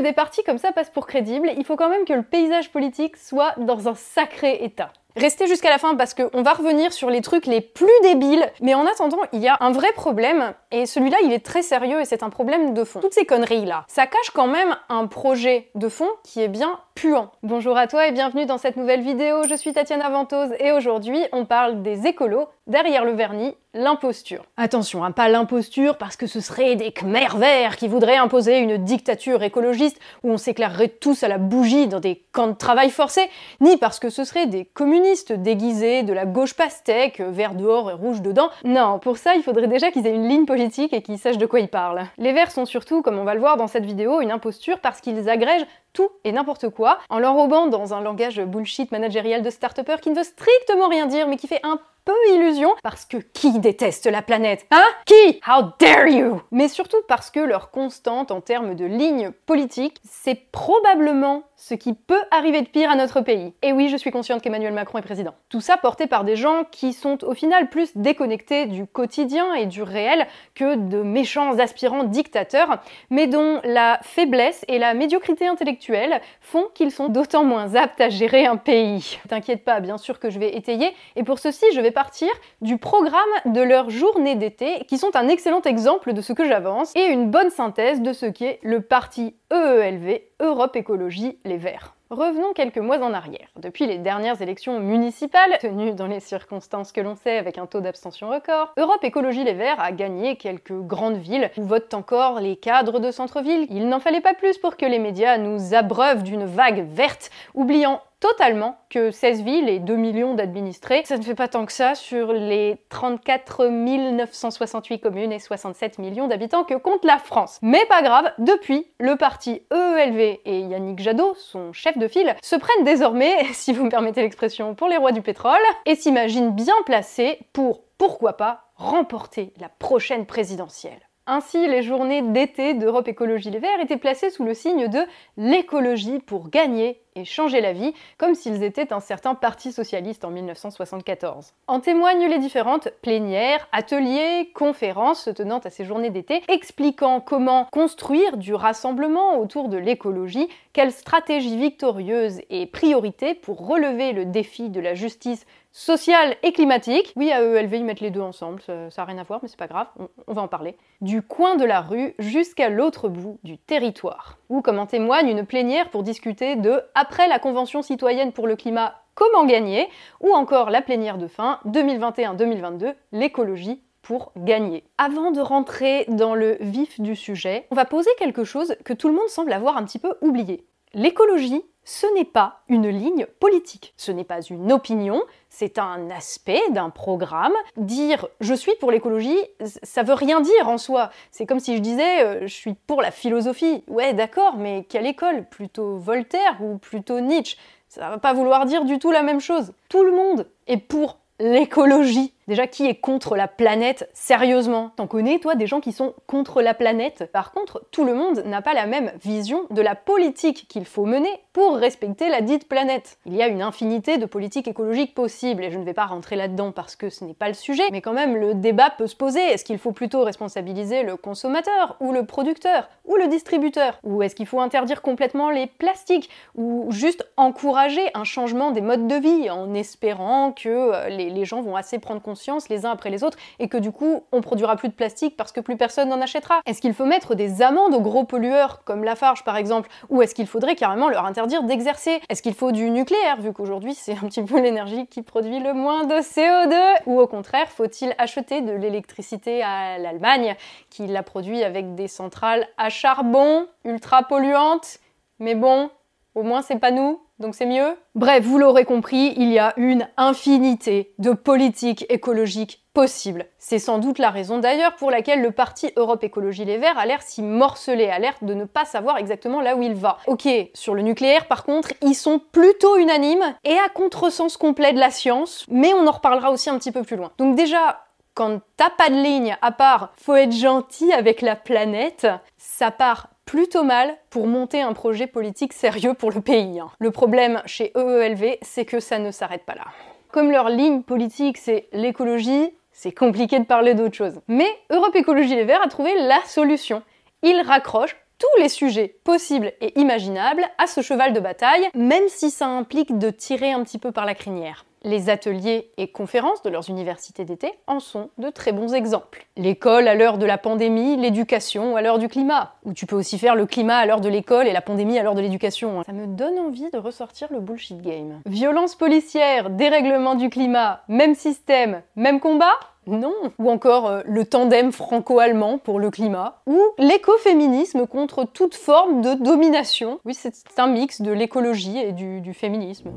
des partis comme ça passent pour crédibles, il faut quand même que le paysage politique soit dans un sacré état. Restez jusqu'à la fin parce qu'on va revenir sur les trucs les plus débiles. Mais en attendant, il y a un vrai problème et celui-là, il est très sérieux et c'est un problème de fond. Toutes ces conneries-là, ça cache quand même un projet de fond qui est bien puant. Bonjour à toi et bienvenue dans cette nouvelle vidéo. Je suis Tatiana Ventose et aujourd'hui, on parle des écolos derrière le vernis, l'imposture. Attention, hein, pas l'imposture parce que ce serait des Khmer verts qui voudraient imposer une dictature écologiste où on s'éclairerait tous à la bougie dans des camps de travail forcés, ni parce que ce serait des communistes déguisés de la gauche pastèque, vert dehors et rouge dedans. Non, pour ça, il faudrait déjà qu'ils aient une ligne politique et qu'ils sachent de quoi ils parlent. Les verts sont surtout, comme on va le voir dans cette vidéo, une imposture parce qu'ils agrègent tout et n'importe quoi en l'enrobant dans un langage bullshit managérial de start qui ne veut strictement rien dire mais qui fait un peu illusion, parce que qui déteste la planète Hein? Qui? How dare you? Mais surtout parce que leur constante en termes de ligne politique, c'est probablement ce qui peut arriver de pire à notre pays. Et oui, je suis consciente qu'Emmanuel Macron est président. Tout ça porté par des gens qui sont au final plus déconnectés du quotidien et du réel que de méchants aspirants dictateurs, mais dont la faiblesse et la médiocrité intellectuelle font qu'ils sont d'autant moins aptes à gérer un pays. T'inquiète pas, bien sûr que je vais étayer, et pour ceci, je vais partir du programme de leur journée d'été, qui sont un excellent exemple de ce que j'avance, et une bonne synthèse de ce qu'est le parti EELV, Europe Écologie Les Verts. Revenons quelques mois en arrière. Depuis les dernières élections municipales, tenues dans les circonstances que l'on sait avec un taux d'abstention record, Europe Écologie Les Verts a gagné quelques grandes villes où votent encore les cadres de centre-ville. Il n'en fallait pas plus pour que les médias nous abreuvent d'une vague verte, oubliant totalement que 16 villes et 2 millions d'administrés, ça ne fait pas tant que ça sur les 34 968 communes et 67 millions d'habitants que compte la France. Mais pas grave, depuis, le parti EELV et Yannick Jadot, son chef de file, se prennent désormais, si vous me permettez l'expression, pour les rois du pétrole et s'imaginent bien placés pour, pourquoi pas, remporter la prochaine présidentielle. Ainsi, les journées d'été d'Europe Écologie Les Verts étaient placées sous le signe de l'écologie pour gagner et changer la vie, comme s'ils étaient un certain parti socialiste en 1974. En témoignent les différentes plénières, ateliers, conférences se tenant à ces journées d'été, expliquant comment construire du rassemblement autour de l'écologie, quelle stratégie victorieuse et priorité pour relever le défi de la justice sociale et climatique. Oui, à EELV, ils mettent les deux ensemble, ça n'a rien à voir, mais c'est pas grave, on va en parler. Du coin de la rue jusqu'à l'autre bout du territoire. Ou comme en témoigne une plénière pour discuter de après la Convention citoyenne pour le climat, comment gagner, ou encore la plénière de fin 2021-2022, l'écologie pour gagner. Avant de rentrer dans le vif du sujet, on va poser quelque chose que tout le monde semble avoir un petit peu oublié. L'écologie, ce n'est pas une ligne politique, ce n'est pas une opinion, c'est un aspect d'un programme. Dire je suis pour l'écologie, ça veut rien dire en soi. C'est comme si je disais euh, je suis pour la philosophie. Ouais, d'accord, mais quelle école? Plutôt Voltaire ou plutôt Nietzsche? Ça va pas vouloir dire du tout la même chose. Tout le monde est pour l'écologie. Déjà, qui est contre la planète Sérieusement? T'en connais, toi, des gens qui sont contre la planète? Par contre, tout le monde n'a pas la même vision de la politique qu'il faut mener pour respecter la dite planète. Il y a une infinité de politiques écologiques possibles, et je ne vais pas rentrer là-dedans parce que ce n'est pas le sujet, mais quand même, le débat peut se poser. Est-ce qu'il faut plutôt responsabiliser le consommateur, ou le producteur, ou le distributeur? Ou est-ce qu'il faut interdire complètement les plastiques, ou juste encourager un changement des modes de vie en espérant que euh, les, les gens vont assez prendre conscience les uns après les autres et que du coup on produira plus de plastique parce que plus personne n'en achètera. Est-ce qu'il faut mettre des amendes aux gros pollueurs comme Lafarge par exemple ou est-ce qu'il faudrait carrément leur interdire d'exercer? Est-ce qu'il faut du nucléaire vu qu'aujourd'hui c'est un petit peu l'énergie qui produit le moins de CO2 Ou au contraire faut-il acheter de l'électricité à l'Allemagne qui la produit avec des centrales à charbon ultra polluantes? Mais bon, au moins c'est pas nous, donc c'est mieux? Bref, vous l'aurez compris, il y a une infinité de politiques écologiques possibles. C'est sans doute la raison d'ailleurs pour laquelle le parti Europe Écologie Les Verts a l'air si morcelé, a l'air de ne pas savoir exactement là où il va. Ok, sur le nucléaire par contre, ils sont plutôt unanimes et à contresens complet de la science, mais on en reparlera aussi un petit peu plus loin. Donc déjà, quand t'as pas de ligne à part faut être gentil avec la planète, ça part plutôt mal pour monter un projet politique sérieux pour le pays. Hein. Le problème chez EELV, c'est que ça ne s'arrête pas là. Comme leur ligne politique, c'est l'écologie, c'est compliqué de parler d'autre chose. Mais Europe Écologie Les Verts a trouvé la solution. Ils raccrochent tous les sujets possibles et imaginables à ce cheval de bataille, même si ça implique de tirer un petit peu par la crinière. Les ateliers et conférences de leurs universités d'été en sont de très bons exemples. L'école à l'heure de la pandémie, l'éducation à l'heure du climat. Ou tu peux aussi faire le climat à l'heure de l'école et la pandémie à l'heure de l'éducation. Ça me donne envie de ressortir le bullshit game. Violence policière, dérèglement du climat, même système, même combat? Non. Ou encore euh, le tandem franco-allemand pour le climat. Ou l'écoféminisme contre toute forme de domination. Oui, c'est un mix de l'écologie et du féminisme.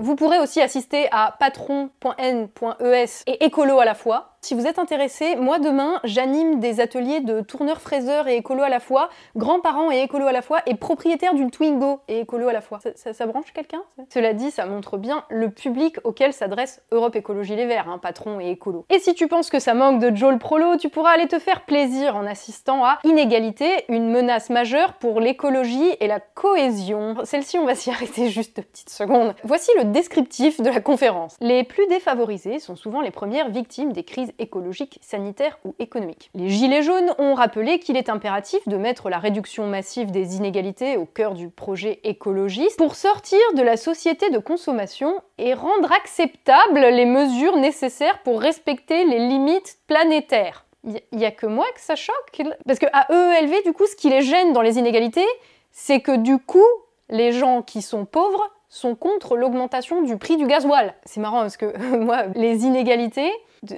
Vous pourrez aussi assister à patron.n.es et écolo à la fois, si vous êtes intéressé, moi demain, j'anime des ateliers de tourneurs-fraiseurs et écolo à la fois, grands-parents et écolo à la fois, et propriétaire d'une Twingo et écolo à la fois. Ça, branche quelqu'un Cela dit, ça montre bien le public auquel s'adresse Europe Écologie Les Verts, hein, patron et écolo. Et si tu penses que ça manque de Joel Prolo, tu pourras aller te faire plaisir en assistant à Inégalité, une menace majeure pour l'écologie et la cohésion. Celle-ci, on va s'y arrêter juste deux petites secondes. Voici le descriptif de la conférence. Les plus défavorisés sont souvent les premières victimes des crises écologique, sanitaire ou économique. Les Gilets jaunes ont rappelé qu'il est impératif de mettre la réduction massive des inégalités au cœur du projet écologiste pour sortir de la société de consommation et rendre acceptables les mesures nécessaires pour respecter les limites planétaires. Il y, a que moi que ça choque? Parce que à EELV, du coup, ce qui les gêne dans les inégalités, c'est que du coup, les gens qui sont pauvres sont contre l'augmentation du prix du gasoil. C'est marrant parce que moi, les inégalités,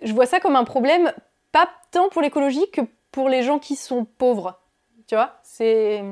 je vois ça comme un problème pas tant pour l'écologie que pour les gens qui sont pauvres. Tu vois C'est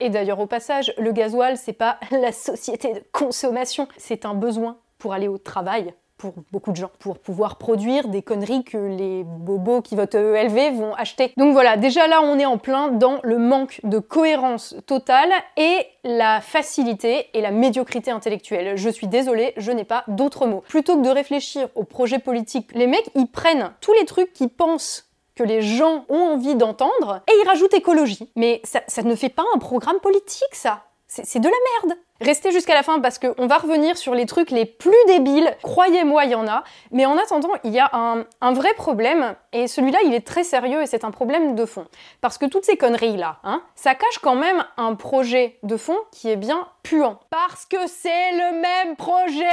et d'ailleurs au passage, le gasoil c'est pas la société de consommation, c'est un besoin pour aller au travail pour beaucoup de gens, pour pouvoir produire des conneries que les bobos qui votent ELV vont acheter. Donc voilà, déjà là on est en plein dans le manque de cohérence totale et la facilité et la médiocrité intellectuelle. Je suis désolée, je n'ai pas d'autres mots. Plutôt que de réfléchir au projet politique, les mecs ils prennent tous les trucs qu'ils pensent que les gens ont envie d'entendre et ils rajoutent écologie. Mais ça, ça ne fait pas un programme politique ça. C'est de la merde. Restez jusqu'à la fin parce qu'on va revenir sur les trucs les plus débiles. Croyez-moi, il y en a. Mais en attendant, il y a un, vrai problème. Et celui-là, il est très sérieux et c'est un problème de fond. Parce que toutes ces conneries-là, hein, ça cache quand même un projet de fond qui est bien puant. Parce que c'est le même projet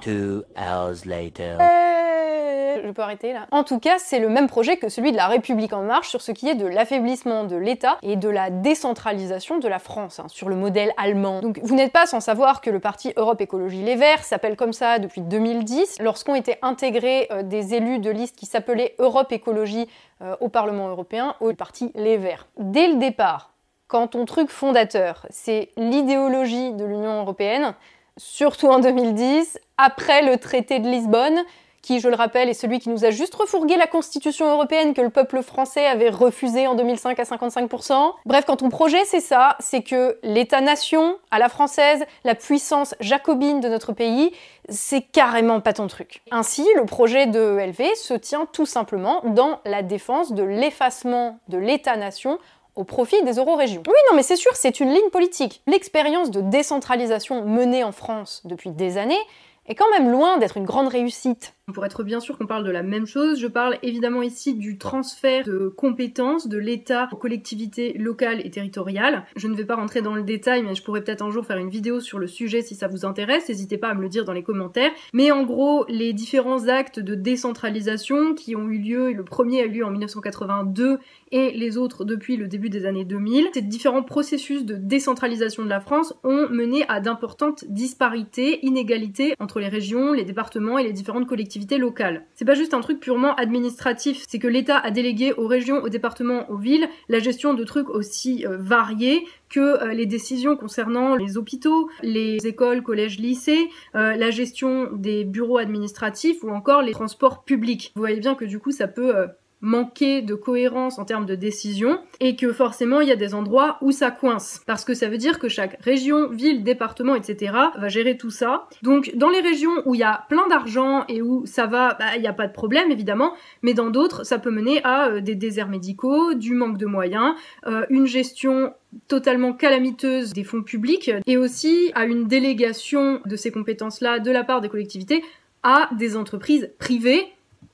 Two hours later. je peux arrêter là. En tout cas, c'est le même projet que celui de la République en marche sur ce qui est de l'affaiblissement de l'État et de la décentralisation de la France, hein, sur le modèle allemand. Donc vous n'êtes pas sans savoir que le parti Europe Écologie Les Verts s'appelle comme ça depuis 2010, lorsqu'ont été intégrés euh, des élus de liste qui s'appelaient Europe Écologie euh, au Parlement européen, au parti Les Verts. Dès le départ, quand ton truc fondateur, c'est l'idéologie de l'Union européenne, surtout en 2010, après le traité de Lisbonne, qui, je le rappelle, est celui qui nous a juste refourgué la Constitution européenne que le peuple français avait refusé en 2005 à 55%. Bref, quand ton projet c'est ça, c'est que l'État-nation, à la française, la puissance jacobine de notre pays, c'est carrément pas ton truc. Ainsi, le projet de LV se tient tout simplement dans la défense de l'effacement de l'État-nation au profit des euro-régions. Oui, non, mais c'est sûr, c'est une ligne politique. L'expérience de décentralisation menée en France depuis des années est quand même loin d'être une grande réussite. Pour être bien sûr qu'on parle de la même chose, je parle évidemment ici du transfert de compétences de l'État aux collectivités locales et territoriales. Je ne vais pas rentrer dans le détail, mais je pourrais peut-être un jour faire une vidéo sur le sujet si ça vous intéresse. N'hésitez pas à me le dire dans les commentaires. Mais en gros, les différents actes de décentralisation qui ont eu lieu, le premier a eu lieu en 1982 et les autres depuis le début des années 2000, ces différents processus de décentralisation de la France ont mené à d'importantes disparités, inégalités entre les régions, les départements et les différentes collectivités C'est pas juste un truc purement administratif, c'est que l'État a délégué aux régions, aux départements, aux villes la gestion de trucs aussi euh, variés que euh, les décisions concernant les hôpitaux, les écoles, collèges, lycées, euh, la gestion des bureaux administratifs ou encore les transports publics. Vous voyez bien que du coup ça peut manquer de cohérence en termes de décision et que forcément il y a des endroits où ça coince parce que ça veut dire que chaque région, ville, département, etc. va gérer tout ça. Donc dans les régions où il y a plein d'argent et où ça va, bah, il n'y a pas de problème évidemment, mais dans d'autres ça peut mener à euh, des déserts médicaux, du manque de moyens, euh, une gestion totalement calamiteuse des fonds publics et aussi à une délégation de ces compétences-là de la part des collectivités à des entreprises privées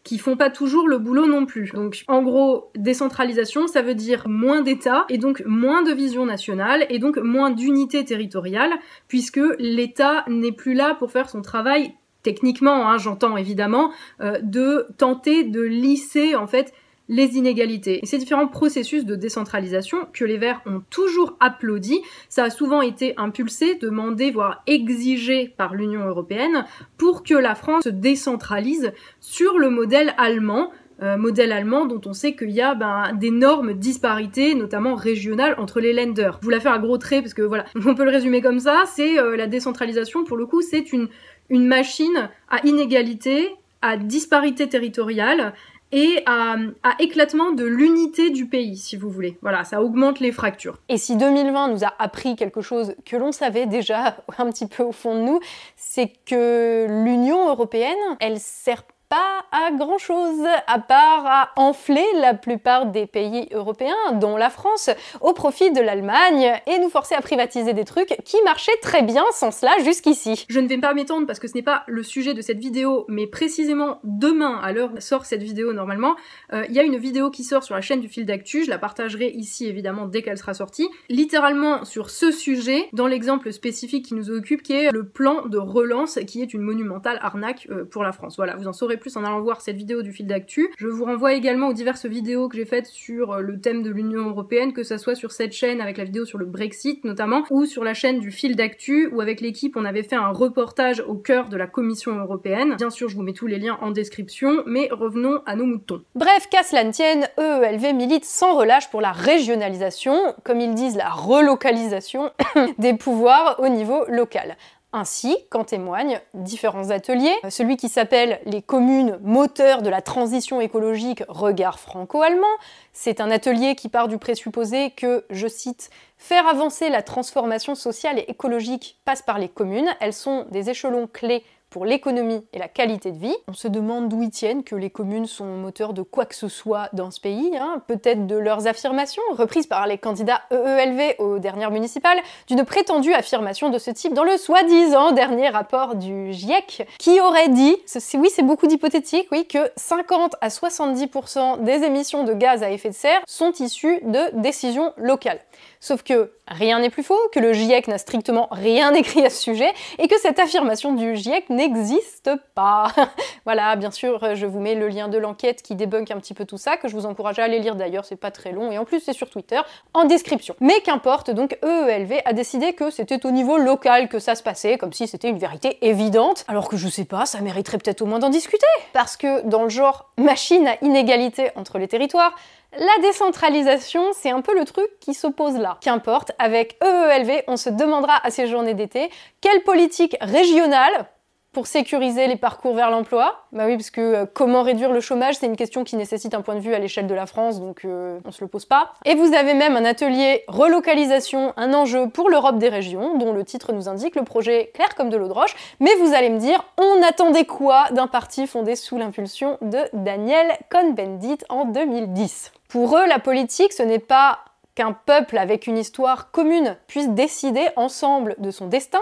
qui font pas toujours le boulot non plus. Donc en gros, décentralisation, ça veut dire moins d'État et donc moins de vision nationale et donc moins d'unité territoriale puisque l'État n'est plus là pour faire son travail techniquement, hein, j'entends évidemment, euh, de tenter de lisser en fait les inégalités. Et ces différents processus de décentralisation que les Verts ont toujours applaudi, ça a souvent été impulsé, demandé, voire exigé par l'Union européenne pour que la France se décentralise sur le modèle allemand, euh, modèle allemand dont on sait qu'il y a ben, d'énormes disparités, notamment régionales, entre les lenders. Je vous la fais à gros traits parce que voilà, on peut le résumer comme ça, c'est euh, la décentralisation pour le coup, c'est une, une machine à inégalité, à disparité territoriale et à, éclatement de l'unité du pays, si vous voulez. Voilà, ça augmente les fractures. Et si 2020 nous a appris quelque chose que l'on savait déjà un petit peu au fond de nous, c'est que l'Union européenne, elle sert pas à grand chose, à part à enfler la plupart des pays européens, dont la France, au profit de l'Allemagne et nous forcer à privatiser des trucs qui marchaient très bien sans cela jusqu'ici. Je ne vais pas m'étendre parce que ce n'est pas le sujet de cette vidéo, mais précisément demain, à l'heure où sort cette vidéo normalement, euh, il y a une vidéo qui sort sur la chaîne du fil d'actu, je la partagerai ici évidemment dès qu'elle sera sortie, littéralement sur ce sujet, dans l'exemple spécifique qui nous occupe, qui est le plan de relance, qui est une monumentale arnaque euh, pour la France. Voilà, vous en saurez plus en allant voir cette vidéo du fil d'actu. Je vous renvoie également aux diverses vidéos que j'ai faites sur euh, le thème de l'Union Européenne, que ça soit sur cette chaîne avec la vidéo sur le Brexit notamment, ou sur la chaîne du fil d'actu, où avec l'équipe on avait fait un reportage au cœur de la Commission Européenne. Bien sûr, je vous mets tous les liens en description, mais revenons à nos moutons. Bref, qu'à cela ne tienne, EELV milite sans relâche pour la régionalisation, comme ils disent la relocalisation des pouvoirs au niveau local. Ainsi qu'en témoignent différents ateliers. Celui qui s'appelle Les communes moteurs de la transition écologique regard franco-allemand, c'est un atelier qui part du présupposé que, je cite, faire avancer la transformation sociale et écologique passe par les communes. Elles sont des échelons clés pour l'économie et la qualité de vie. On se demande d'où ils tiennent que les communes sont moteurs de quoi que ce soit dans ce pays, hein. peut-être de leurs affirmations, reprises par les candidats EELV aux dernières municipales, d'une prétendue affirmation de ce type dans le soi-disant dernier rapport du GIEC, qui aurait dit, oui c'est beaucoup d'hypothétiques, oui, que 50 à 70% des émissions de gaz à effet de serre sont issues de décisions locales. Sauf que rien n'est plus faux, que le GIEC n'a strictement rien écrit à ce sujet, et que cette affirmation du GIEC n'existe pas. voilà, bien sûr, je vous mets le lien de l'enquête qui débunk un petit peu tout ça, que je vous encourage à aller lire d'ailleurs, c'est pas très long, et en plus c'est sur Twitter, en description. Mais qu'importe, donc EELV a décidé que c'était au niveau local que ça se passait, comme si c'était une vérité évidente, alors que je sais pas, ça mériterait peut-être au moins d'en discuter. Parce que dans le genre machine à inégalité entre les territoires, la décentralisation, c'est un peu le truc qui s'oppose là. Qu'importe, avec EELV, on se demandera à ces journées d'été quelle politique régionale pour sécuriser les parcours vers l'emploi Bah oui, parce que euh, comment réduire le chômage, c'est une question qui nécessite un point de vue à l'échelle de la France, donc euh, on se le pose pas. Et vous avez même un atelier relocalisation, un enjeu pour l'Europe des régions, dont le titre nous indique le projet clair comme de l'eau de roche. Mais vous allez me dire, on attendait quoi d'un parti fondé sous l'impulsion de Daniel Cohn-Bendit en 2010 Pour eux, la politique, ce n'est pas qu'un peuple avec une histoire commune puisse décider ensemble de son destin,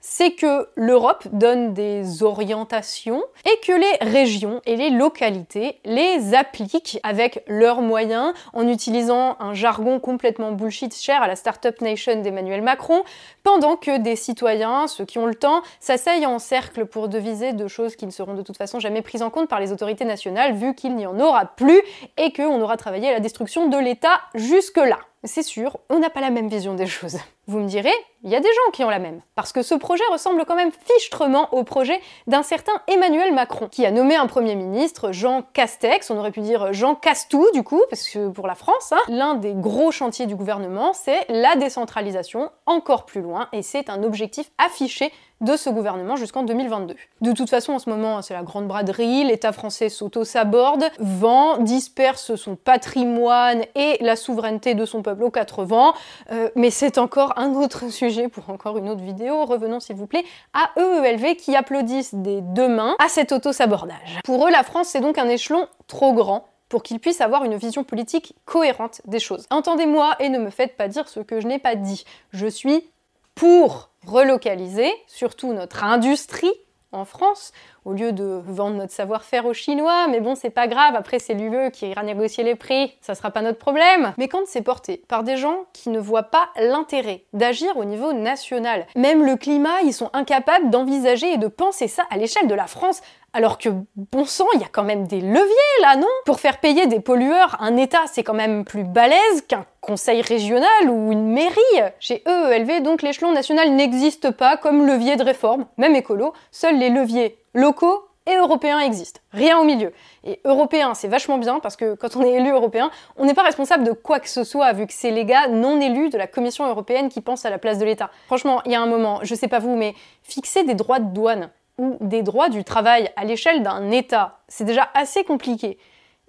c'est que l'Europe donne des orientations et que les régions et les localités les appliquent avec leurs moyens en utilisant un jargon complètement bullshit cher à la Startup Nation d'Emmanuel Macron, pendant que des citoyens, ceux qui ont le temps, s'asseyent en cercle pour deviser de choses qui ne seront de toute façon jamais prises en compte par les autorités nationales vu qu'il n'y en aura plus et qu'on aura travaillé à la destruction de l'État jusque-là c'est sûr, on n'a pas la même vision des choses. Vous me direz, il y a des gens qui ont la même. Parce que ce projet ressemble quand même fichtrement au projet d'un certain Emmanuel Macron, qui a nommé un Premier ministre, Jean Castex, on aurait pu dire Jean Castou du coup, parce que pour la France, hein, l'un des gros chantiers du gouvernement, c'est la décentralisation encore plus loin, et c'est un objectif affiché de ce gouvernement jusqu'en 2022. De toute façon, en ce moment, c'est la grande braderie, l'État français s'auto-saborde, vend, disperse son patrimoine et la souveraineté de son peuple aux quatre vents, euh, mais c'est encore un autre sujet pour encore une autre vidéo. Revenons s'il vous plaît à EELV qui applaudissent des deux mains à cet auto-sabordage. Pour eux, la France, c'est donc un échelon trop grand pour qu'ils puissent avoir une vision politique cohérente des choses. Entendez-moi et ne me faites pas dire ce que je n'ai pas dit. Je suis pour relocaliser, surtout notre industrie, en France, au lieu de vendre notre savoir-faire aux Chinois, mais bon, c'est pas grave, après c'est l'UE qui ira négocier les prix, ça sera pas notre problème. Mais quand c'est porté par des gens qui ne voient pas l'intérêt d'agir au niveau national, même le climat, ils sont incapables d'envisager et de penser ça à l'échelle de la France, alors que, bon sang, il y a quand même des leviers là, non? Pour faire payer des pollueurs, un État, c'est quand même plus balèze qu'un conseil régional ou une mairie. Chez EELV, donc, l'échelon national n'existe pas comme levier de réforme, même écolo. Seuls les leviers locaux et européens existent. Rien au milieu. Et européen, c'est vachement bien parce que quand on est élu européen, on n'est pas responsable de quoi que ce soit vu que c'est les gars non élus de la Commission européenne qui pensent à la place de l'État. Franchement, il y a un moment, je sais pas vous, mais fixer des droits de douane ou des droits du travail à l'échelle d'un État. C'est déjà assez compliqué.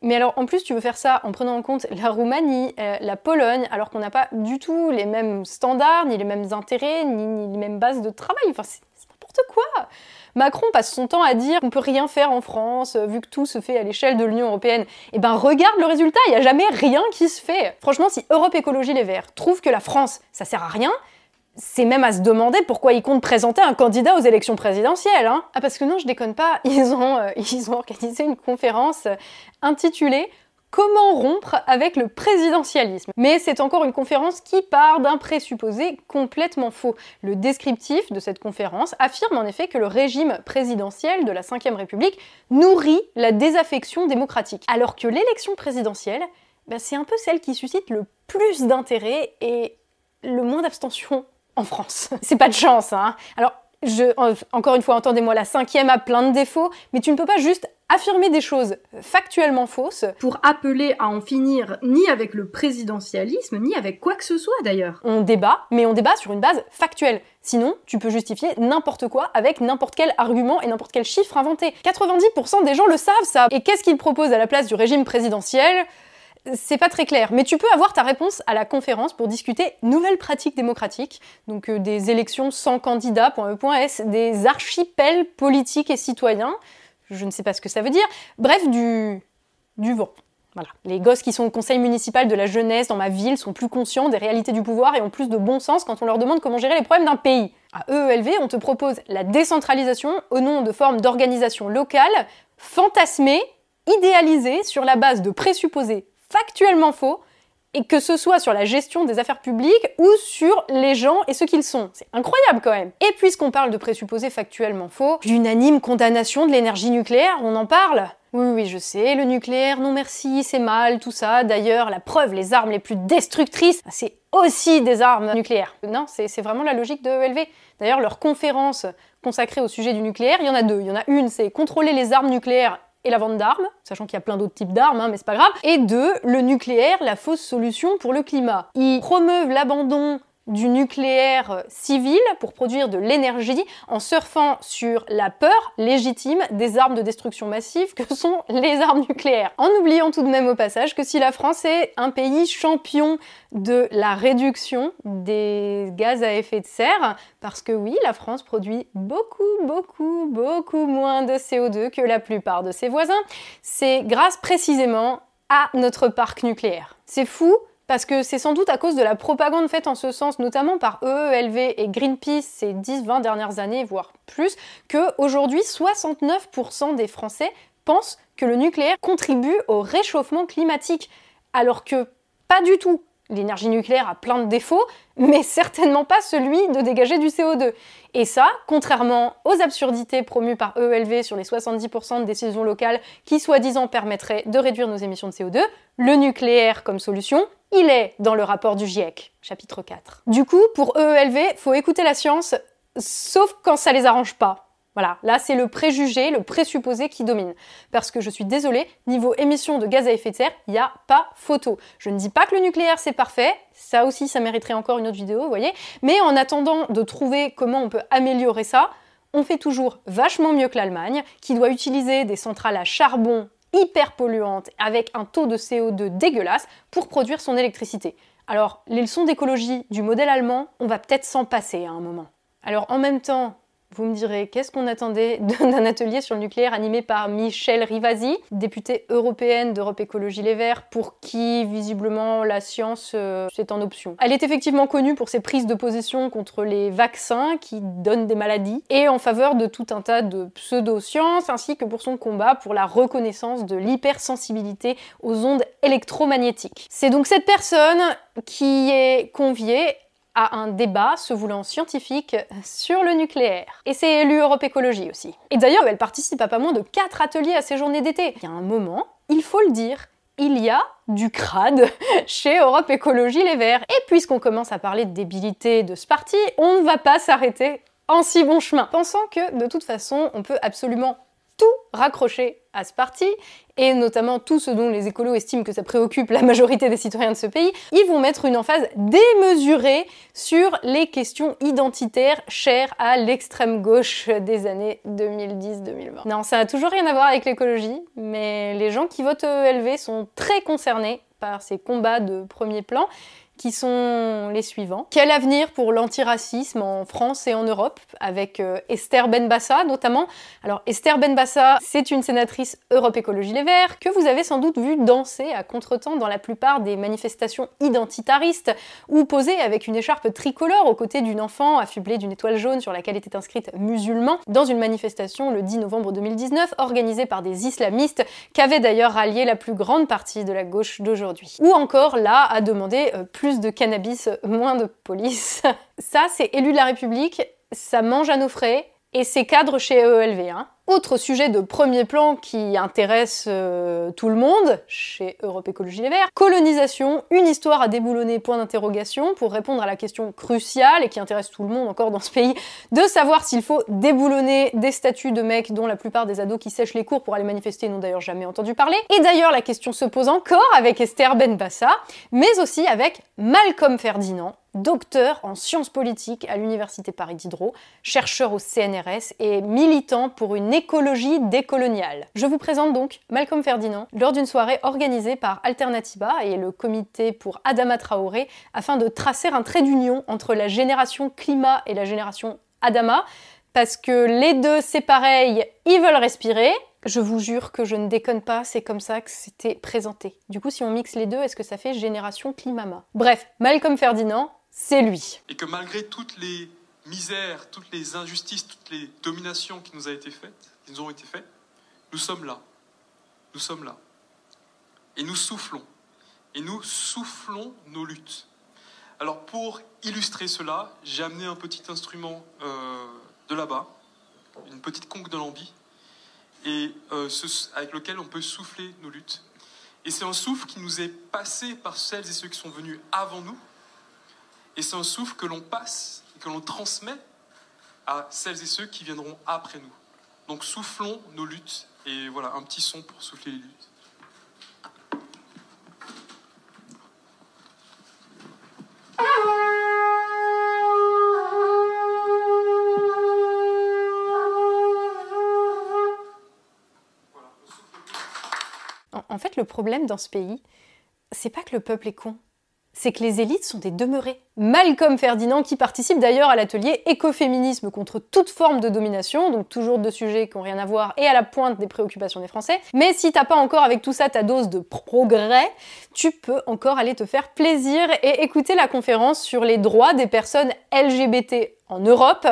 Mais alors en plus tu veux faire ça en prenant en compte la Roumanie, euh, la Pologne, alors qu'on n'a pas du tout les mêmes standards, ni les mêmes intérêts, ni, les mêmes bases de travail. Enfin c'est n'importe quoi. Macron passe son temps à dire qu'on peut rien faire en France euh, vu que tout se fait à l'échelle de l'Union européenne. Eh ben regarde le résultat, il n'y a jamais rien qui se fait. Franchement, si Europe Écologie Les Verts trouve que la France ça sert à rien, c'est même à se demander pourquoi ils comptent présenter un candidat aux élections présidentielles. Hein. Ah parce que non, je déconne pas, ils ont, euh, ils ont organisé une conférence euh, intitulée Comment rompre avec le présidentialisme? Mais c'est encore une conférence qui part d'un présupposé complètement faux. Le descriptif de cette conférence affirme en effet que le régime présidentiel de la Ve République nourrit la désaffection démocratique, alors que l'élection présidentielle, ben, c'est un peu celle qui suscite le plus d'intérêt et le moins d'abstention en France. C'est pas de chance, hein. Alors, je, encore une fois, entendez-moi, la cinquième a plein de défauts, mais tu ne peux pas juste affirmer des choses factuellement fausses pour appeler à en finir ni avec le présidentialisme, ni avec quoi que ce soit d'ailleurs. On débat, mais on débat sur une base factuelle. Sinon, tu peux justifier n'importe quoi avec n'importe quel argument et n'importe quel chiffre inventé. 90% des gens le savent ça. Et qu'est-ce qu'ils proposent à la place du régime présidentiel? C'est pas très clair, mais tu peux avoir ta réponse à la conférence pour discuter nouvelles pratiques démocratiques, donc euh, des élections sans candidat, .e.s, des archipels politiques et citoyens, je ne sais pas ce que ça veut dire, bref, du, du vent. Voilà. Les gosses qui sont au conseil municipal de la jeunesse dans ma ville sont plus conscients des réalités du pouvoir et ont plus de bon sens quand on leur demande comment gérer les problèmes d'un pays. À EELV, on te propose la décentralisation au nom de formes d'organisation locale, fantasmées, idéalisées sur la base de présupposés factuellement faux, et que ce soit sur la gestion des affaires publiques ou sur les gens et ce qu'ils sont. C'est incroyable quand même. Et puisqu'on parle de présupposés factuellement faux, l'unanime condamnation de l'énergie nucléaire, on en parle oui, oui, je sais, le nucléaire, non merci, c'est mal, tout ça. D'ailleurs, la preuve, les armes les plus destructrices, c'est aussi des armes nucléaires. Non, c'est vraiment la logique de ELV. D'ailleurs, leur conférence consacrée au sujet du nucléaire, il y en a deux. Il y en a une, c'est contrôler les armes nucléaires et la vente d'armes, sachant qu'il y a plein d'autres types d'armes, hein, mais c'est pas grave. Et deux, le nucléaire, la fausse solution pour le climat. Ils promeuvent l'abandon du nucléaire civil pour produire de l'énergie en surfant sur la peur légitime des armes de destruction massive que sont les armes nucléaires. En oubliant tout de même au passage que si la France est un pays champion de la réduction des gaz à effet de serre, parce que oui, la France produit beaucoup, beaucoup, beaucoup moins de CO2 que la plupart de ses voisins, c'est grâce précisément à notre parc nucléaire. C'est fou, parce que c'est sans doute à cause de la propagande faite en ce sens, notamment par EELV et Greenpeace ces 10-20 dernières années, voire plus, que aujourd'hui 69% des Français pensent que le nucléaire contribue au réchauffement climatique, alors que pas du tout. L'énergie nucléaire a plein de défauts, mais certainement pas celui de dégager du CO2. Et ça, contrairement aux absurdités promues par EELV sur les 70% de décisions locales qui soi-disant permettraient de réduire nos émissions de CO2, le nucléaire comme solution il est dans le rapport du GIEC, chapitre 4. Du coup, pour EELV, faut écouter la science, sauf quand ça les arrange pas. Voilà, là c'est le préjugé, le présupposé qui domine. Parce que je suis désolée, niveau émissions de gaz à effet de serre, il n'y a pas photo. Je ne dis pas que le nucléaire c'est parfait, ça aussi ça mériterait encore une autre vidéo, vous voyez. Mais en attendant de trouver comment on peut améliorer ça, on fait toujours vachement mieux que l'Allemagne, qui doit utiliser des centrales à charbon hyper polluante avec un taux de CO2 dégueulasse pour produire son électricité. Alors, les leçons d'écologie du modèle allemand, on va peut-être s'en passer à un moment. Alors, en même temps, Vous me direz, qu'est-ce qu'on attendait d'un atelier sur le nucléaire animé par Michel Rivasi, députée européenne d'Europe Écologie Les Verts, pour qui visiblement la science euh, c'est en option. Elle est effectivement connue pour ses prises de position contre les vaccins qui donnent des maladies et en faveur de tout un tas de pseudo-sciences ainsi que pour son combat pour la reconnaissance de l'hypersensibilité aux ondes électromagnétiques. C'est donc cette personne qui est conviée à un débat se voulant scientifique sur le nucléaire. Et c'est élu Europe Écologie aussi. Et d'ailleurs, elle participe à pas moins de 4 ateliers à ces journées d'été. Il y a un moment, il faut le dire, il y a du crade chez Europe Écologie Les Verts. Et puisqu'on commence à parler de débilité de ce parti, on ne va pas s'arrêter en si bon chemin. Pensant que de toute façon, on peut absolument raccrocher à ce parti, et notamment tout ce dont les écolos estiment que ça préoccupe la majorité des citoyens de ce pays, ils vont mettre une emphase démesurée sur les questions identitaires chères à l'extrême gauche des années 2010-2020. Non, ça n'a toujours rien à voir avec l'écologie, mais les gens qui votent ELV sont très concernés par ces combats de premier plan qui sont les suivants. Quel avenir pour l'antiracisme en France et en Europe, avec euh, Esther Benbassa notamment? Alors Esther Benbassa, c'est une sénatrice Europe Écologie Les Verts, que vous avez sans doute vu danser à contretemps dans la plupart des manifestations identitaristes, ou poser avec une écharpe tricolore aux côtés d'une enfant affublée d'une étoile jaune sur laquelle était inscrite musulman, dans une manifestation le 10 novembre 2019, organisée par des islamistes, qu'avait d'ailleurs rallié la plus grande partie de la gauche d'aujourd'hui. Ou encore là, à demander euh, plus de cannabis, moins de police. Ça, c'est élu de la République, ça mange à nos frais, et c'est cadre chez EELV. Hein. Autre sujet de premier plan qui intéresse euh, tout le monde, chez Europe Écologie Les Verts, colonisation, une histoire à déboulonner, point d'interrogation, pour répondre à la question cruciale et qui intéresse tout le monde encore dans ce pays, de savoir s'il faut déboulonner des statuts de mecs dont la plupart des ados qui sèchent les cours pour aller manifester n'ont d'ailleurs jamais entendu parler. Et d'ailleurs la question se pose encore avec Esther Benbassa, mais aussi avec Malcolm Ferdinand, docteur en sciences politiques à l'Université Paris Diderot, chercheur au CNRS et militant pour une écologie décoloniale. Je vous présente donc Malcolm Ferdinand lors d'une soirée organisée par Alternativa et le comité pour Adama Traoré afin de tracer un trait d'union entre la génération climat et la génération Adama parce que les deux c'est pareil, ils veulent respirer. Je vous jure que je ne déconne pas, c'est comme ça que c'était présenté. Du coup, si on mixe les deux, est-ce que ça fait génération Climama Bref, Malcolm Ferdinand, c'est lui. Et que malgré toutes les misères, toutes les injustices, toutes les dominations qui nous, a été faites, qui nous ont été faites, nous sommes là. Nous sommes là. Et nous soufflons. Et nous soufflons nos luttes. Alors pour illustrer cela, j'ai amené un petit instrument euh, de là-bas, une petite conque de lambi, et euh, avec lequel on peut souffler nos luttes. Et c'est un souffle qui nous est passé par celles et ceux qui sont venus avant nous, et c'est un souffle que l'on passe que l'on transmet à celles et ceux qui viendront après nous. Donc soufflons nos luttes et voilà un petit son pour souffler les luttes. En fait, le problème dans ce pays, c'est pas que le peuple est con c'est que les élites sont des demeurés. Malcolm Ferdinand, qui participe d'ailleurs à l'atelier écoféminisme contre toute forme de domination, donc toujours de sujets qui n'ont rien à voir et à la pointe des préoccupations des Français. Mais si t'as pas encore avec tout ça ta dose de progrès, tu peux encore aller te faire plaisir et écouter la conférence sur les droits des personnes LGBT en Europe,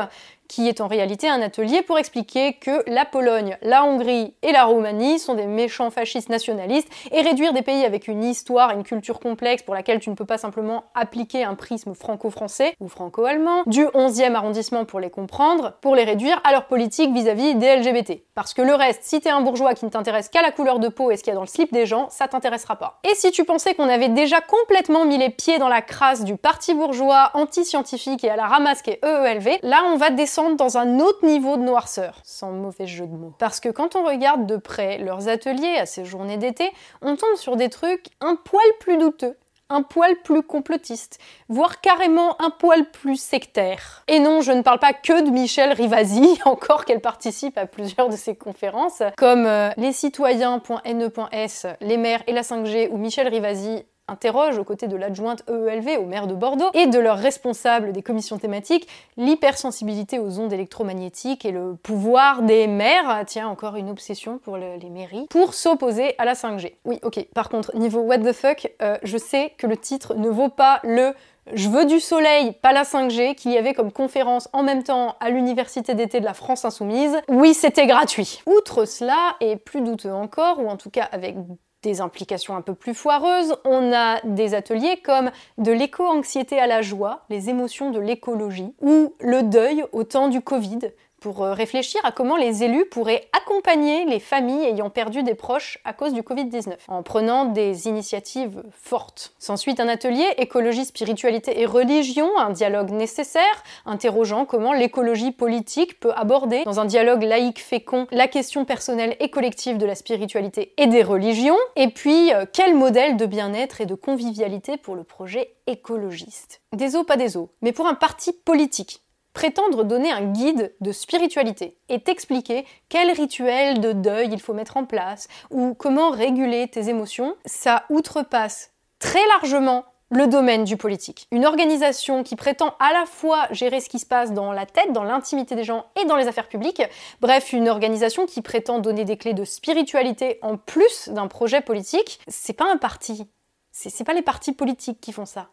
qui est en réalité un atelier pour expliquer que la Pologne, la Hongrie et la Roumanie sont des méchants fascistes nationalistes et réduire des pays avec une histoire une culture complexe pour laquelle tu ne peux pas simplement appliquer un prisme franco-français ou franco-allemand du 11e arrondissement pour les comprendre, pour les réduire à leur politique vis-à-vis des LGBT. Parce que le reste, si t'es un bourgeois qui ne t'intéresse qu'à la couleur de peau et ce qu'il y a dans le slip des gens, ça t'intéressera pas. Et si tu pensais qu'on avait déjà complètement mis les pieds dans la crasse du parti bourgeois anti-scientifique et à la ramasse qui est EELV, là on va descendre dans un autre niveau de noirceur, sans mauvais jeu de mots. Parce que quand on regarde de près leurs ateliers à ces journées d'été, on tombe sur des trucs un poil plus douteux un poil plus complotiste, voire carrément un poil plus sectaire. Et non, je ne parle pas que de Michel Rivasi, encore qu'elle participe à plusieurs de ses conférences, comme euh, les citoyens.ne.s, les maires et la 5G, où Michel Rivasi interroge aux côtés de l'adjointe EELV au maire de Bordeaux et de leurs responsables des commissions thématiques l'hypersensibilité aux ondes électromagnétiques et le pouvoir des maires, tiens encore une obsession pour les mairies, pour s'opposer à la 5G. Oui ok, par contre niveau what the fuck, euh, je sais que le titre ne vaut pas le je veux du soleil, pas la 5G, qu'il y avait comme conférence en même temps à l'université d'été de la France Insoumise. Oui, c'était gratuit. Outre cela, et plus douteux encore, ou en tout cas avec des implications un peu plus foireuses, on a des ateliers comme de l'éco-anxiété à la joie, les émotions de l'écologie, ou le deuil au temps du Covid, pour euh, réfléchir à comment les élus pourraient accompagner les familles ayant perdu des proches à cause du Covid-19, en prenant des initiatives fortes. S'ensuit un atelier écologie, spiritualité et religion, un dialogue nécessaire, interrogeant comment l'écologie politique peut aborder, dans un dialogue laïque fécond, la question personnelle et collective de la spiritualité et des religions, et puis euh, quel modèle de bien-être et de convivialité pour le projet écologiste. Des os, pas des os, mais pour un parti politique prétendre donner un guide de spiritualité et t'expliquer quel rituel de deuil il faut mettre en place ou comment réguler tes émotions, ça outrepasse très largement le domaine du politique. Une organisation qui prétend à la fois gérer ce qui se passe dans la tête, dans l'intimité des gens et dans les affaires publiques, bref, une organisation qui prétend donner des clés de spiritualité en plus d'un projet politique, c'est pas un parti. C'est pas les partis politiques qui font ça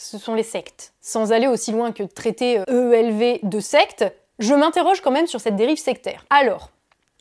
ce sont les sectes. Sans aller aussi loin que traiter EELV de secte, je m'interroge quand même sur cette dérive sectaire. Alors,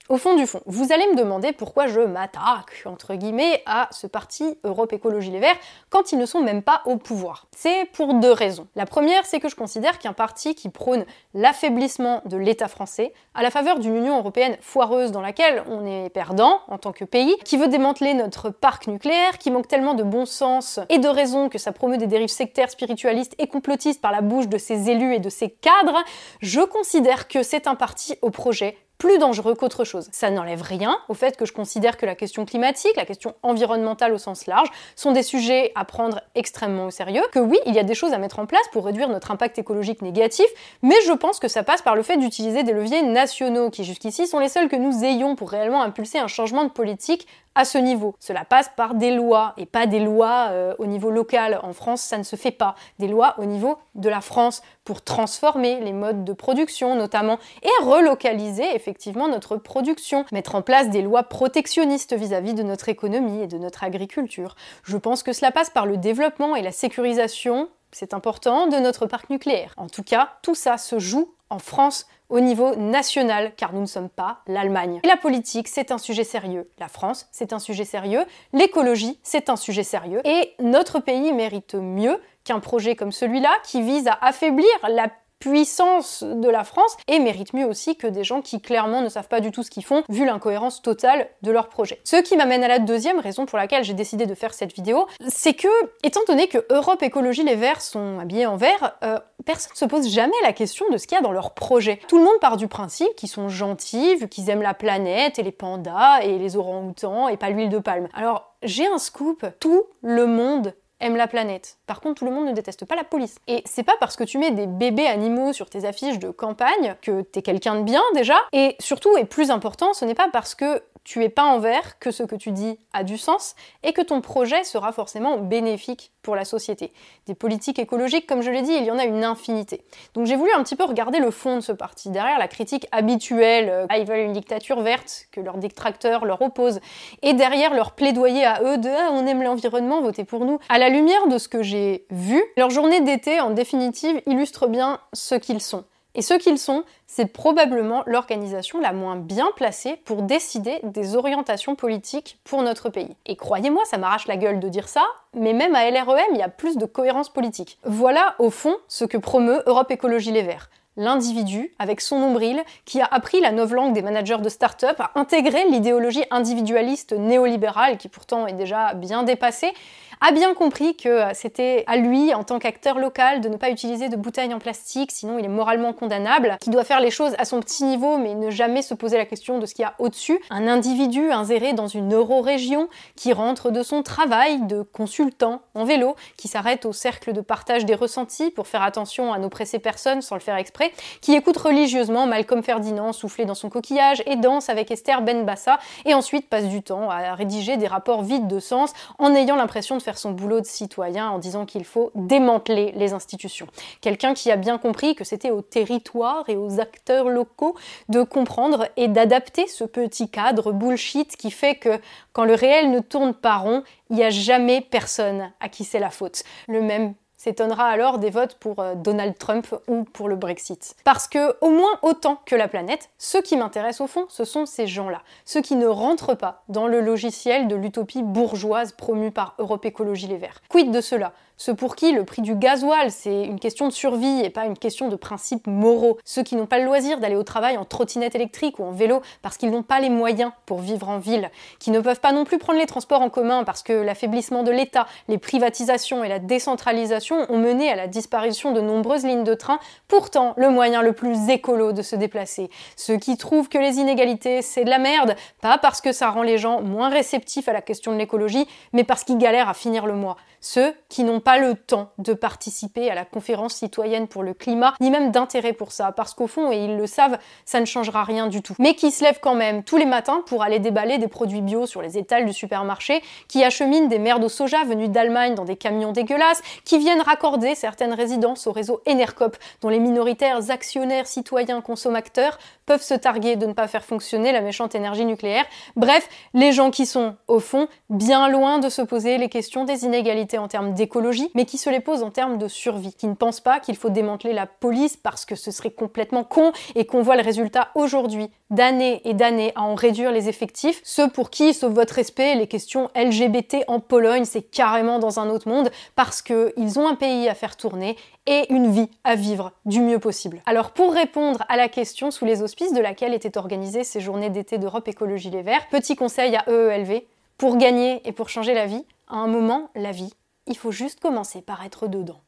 au fond du fond, vous allez me demander pourquoi je m'attaque, entre guillemets, à ce parti Europe Écologie Les Verts quand ils ne sont même pas au pouvoir. C'est pour deux raisons. La première, c'est que je considère qu'un parti qui prône l'affaiblissement de l'État français, à la faveur d'une Union européenne foireuse dans laquelle on est perdant en tant que pays, qui veut démanteler notre parc nucléaire, qui manque tellement de bon sens et de raison que ça promeut des dérives sectaires, spiritualistes et complotistes par la bouche de ses élus et de ses cadres, je considère que c'est un parti au projet plus dangereux qu'autre chose. Ça n'enlève rien au fait que je considère que la question climatique, la question environnementale au sens large, sont des sujets à prendre extrêmement au sérieux, que oui, il y a des choses à mettre en place pour réduire notre impact écologique négatif, mais je pense que ça passe par le fait d'utiliser des leviers nationaux qui jusqu'ici sont les seuls que nous ayons pour réellement impulser un changement de politique à ce niveau. Cela passe par des lois et pas des lois euh, au niveau local. En France, ça ne se fait pas. Des lois au niveau de la France pour transformer les modes de production notamment et relocaliser effectivement notre production, mettre en place des lois protectionnistes vis-à-vis de notre économie et de notre agriculture. Je pense que cela passe par le développement et la sécurisation c'est important, de notre parc nucléaire. En tout cas, tout ça se joue en France au niveau national, car nous ne sommes pas l'Allemagne. la politique, c'est un sujet sérieux. La France, c'est un sujet sérieux. L'écologie, c'est un sujet sérieux. Et notre pays mérite mieux qu'un projet comme celui-là qui vise à affaiblir la puissance de la France et mérite mieux aussi que des gens qui clairement ne savent pas du tout ce qu'ils font vu l'incohérence totale de leur projet. Ce qui m'amène à la deuxième raison pour laquelle j'ai décidé de faire cette vidéo, c'est que, étant donné que Europe Écologie Les Verts sont habillés en vert, euh, personne ne se pose jamais la question de ce qu'il y a dans leur projet. Tout le monde part du principe qu'ils sont gentils, vu qu'ils aiment la planète et les pandas et les orang-outans et pas l'huile de palme. Alors, j'ai un scoop, tout le monde aime la planète. Par contre, tout le monde ne déteste pas la police. Et c'est pas parce que tu mets des bébés animaux sur tes affiches de campagne que t'es quelqu'un de bien déjà. Et surtout, et plus important, ce n'est pas parce que tu es pas envers que ce que tu dis a du sens et que ton projet sera forcément bénéfique pour la société. Des politiques écologiques, comme je l'ai dit, il y en a une infinité. Donc j'ai voulu un petit peu regarder le fond de ce parti, derrière la critique habituelle, euh, ils veulent une dictature verte que leurs détracteurs leur opposent, et derrière leur plaidoyer à eux de ah, on aime l'environnement, votez pour nous. À la lumière de ce que j'ai vu, leur journée d'été, en définitive, illustre bien ce qu'ils sont. Et ce qu'ils sont, c'est probablement l'organisation la moins bien placée pour décider des orientations politiques pour notre pays. Et croyez-moi, ça m'arrache la gueule de dire ça, mais même à LREM, il y a plus de cohérence politique. Voilà au fond ce que promeut Europe Écologie Les Verts l'individu, avec son nombril, qui a appris la novlangue des managers de start-up, a intégré l'idéologie individualiste néolibérale, qui pourtant est déjà bien dépassée, a bien compris que c'était à lui, en tant qu'acteur local, de ne pas utiliser de bouteilles en plastique, sinon il est moralement condamnable, qui doit faire les choses à son petit niveau, mais ne jamais se poser la question de ce qu'il y a au-dessus. Un individu inséré dans une euro-région, qui rentre de son travail de consultant en vélo, qui s'arrête au cercle de partage des ressentis pour faire attention à nos pressées personnes sans le faire exprès, qui écoute religieusement Malcolm Ferdinand souffler dans son coquillage et danse avec Esther Benbassa, et ensuite passe du temps à rédiger des rapports vides de sens en ayant l'impression de faire son boulot de citoyen en disant qu'il faut démanteler les institutions. Quelqu'un qui a bien compris que c'était au territoire et aux acteurs locaux de comprendre et d'adapter ce petit cadre bullshit qui fait que quand le réel ne tourne pas rond, il n'y a jamais personne à qui c'est la faute. Le même s'étonnera alors des votes pour euh, Donald Trump ou pour le Brexit. Parce que, au moins autant que la planète, ce qui m'intéresse au fond, ce sont ces gens-là. Ceux qui ne rentrent pas dans le logiciel de l'utopie bourgeoise promue par Europe Écologie Les Verts. Quid de cela? Ceux pour qui le prix du gasoil, c'est une question de survie et pas une question de principes moraux. Ceux qui n'ont pas le loisir d'aller au travail en trottinette électrique ou en vélo parce qu'ils n'ont pas les moyens pour vivre en ville. Qui ne peuvent pas non plus prendre les transports en commun parce que l'affaiblissement de l'État, les privatisations et la décentralisation ont mené à la disparition de nombreuses lignes de train, pourtant le moyen le plus écolo de se déplacer. Ceux qui trouvent que les inégalités, c'est de la merde, pas parce que ça rend les gens moins réceptifs à la question de l'écologie, mais parce qu'ils galèrent à finir le mois. Ceux qui n'ont pas le temps de participer à la conférence citoyenne pour le climat, ni même d'intérêt pour ça, parce qu'au fond, et ils le savent, ça ne changera rien du tout. Mais qui se lèvent quand même tous les matins pour aller déballer des produits bio sur les étals du supermarché, qui acheminent des merdes au soja venues d'Allemagne dans des camions dégueulasses, qui viennent raccorder certaines résidences au réseau Enercop, dont les minoritaires actionnaires citoyens consommateurs peuvent se targuer de ne pas faire fonctionner la méchante énergie nucléaire. Bref, les gens qui sont, au fond, bien loin de se poser les questions des inégalités en termes d'écologie mais qui se les pose en termes de survie, qui ne pense pas qu'il faut démanteler la police parce que ce serait complètement con et qu'on voit le résultat aujourd'hui d'années et d'années à en réduire les effectifs. Ceux pour qui, sauf votre respect, les questions LGBT en Pologne, c'est carrément dans un autre monde parce qu'ils ont un pays à faire tourner et une vie à vivre du mieux possible. Alors pour répondre à la question sous les auspices de laquelle étaient organisées ces journées d'été d'Europe Écologie Les Verts, petit conseil à EELV, pour gagner et pour changer la vie, à un moment, la vie, il faut juste commencer par être dedans.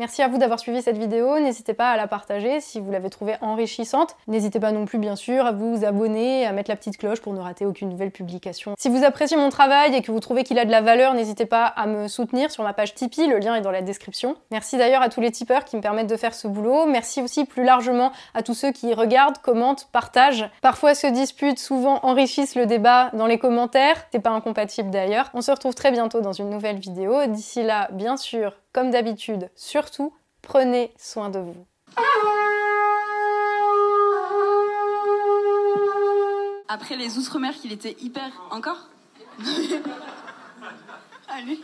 Merci à vous d'avoir suivi cette vidéo, n'hésitez pas à la partager si vous l'avez trouvée enrichissante. N'hésitez pas non plus bien sûr à vous abonner, à mettre la petite cloche pour ne rater aucune nouvelle publication. Si vous appréciez mon travail et que vous trouvez qu'il a de la valeur, n'hésitez pas à me soutenir sur ma page Tipeee, le lien est dans la description. Merci d'ailleurs à tous les tipeurs qui me permettent de faire ce boulot. Merci aussi plus largement à tous ceux qui regardent, commentent, partagent. Parfois se disputent, souvent enrichissent le débat dans les commentaires. C'est pas incompatible d'ailleurs. On se retrouve très bientôt dans une nouvelle vidéo. D'ici là, bien sûr, comme d'habitude, surtout, prenez soin de vous. Après les Outre-mer, qu'il était hyper. Encore? Allez.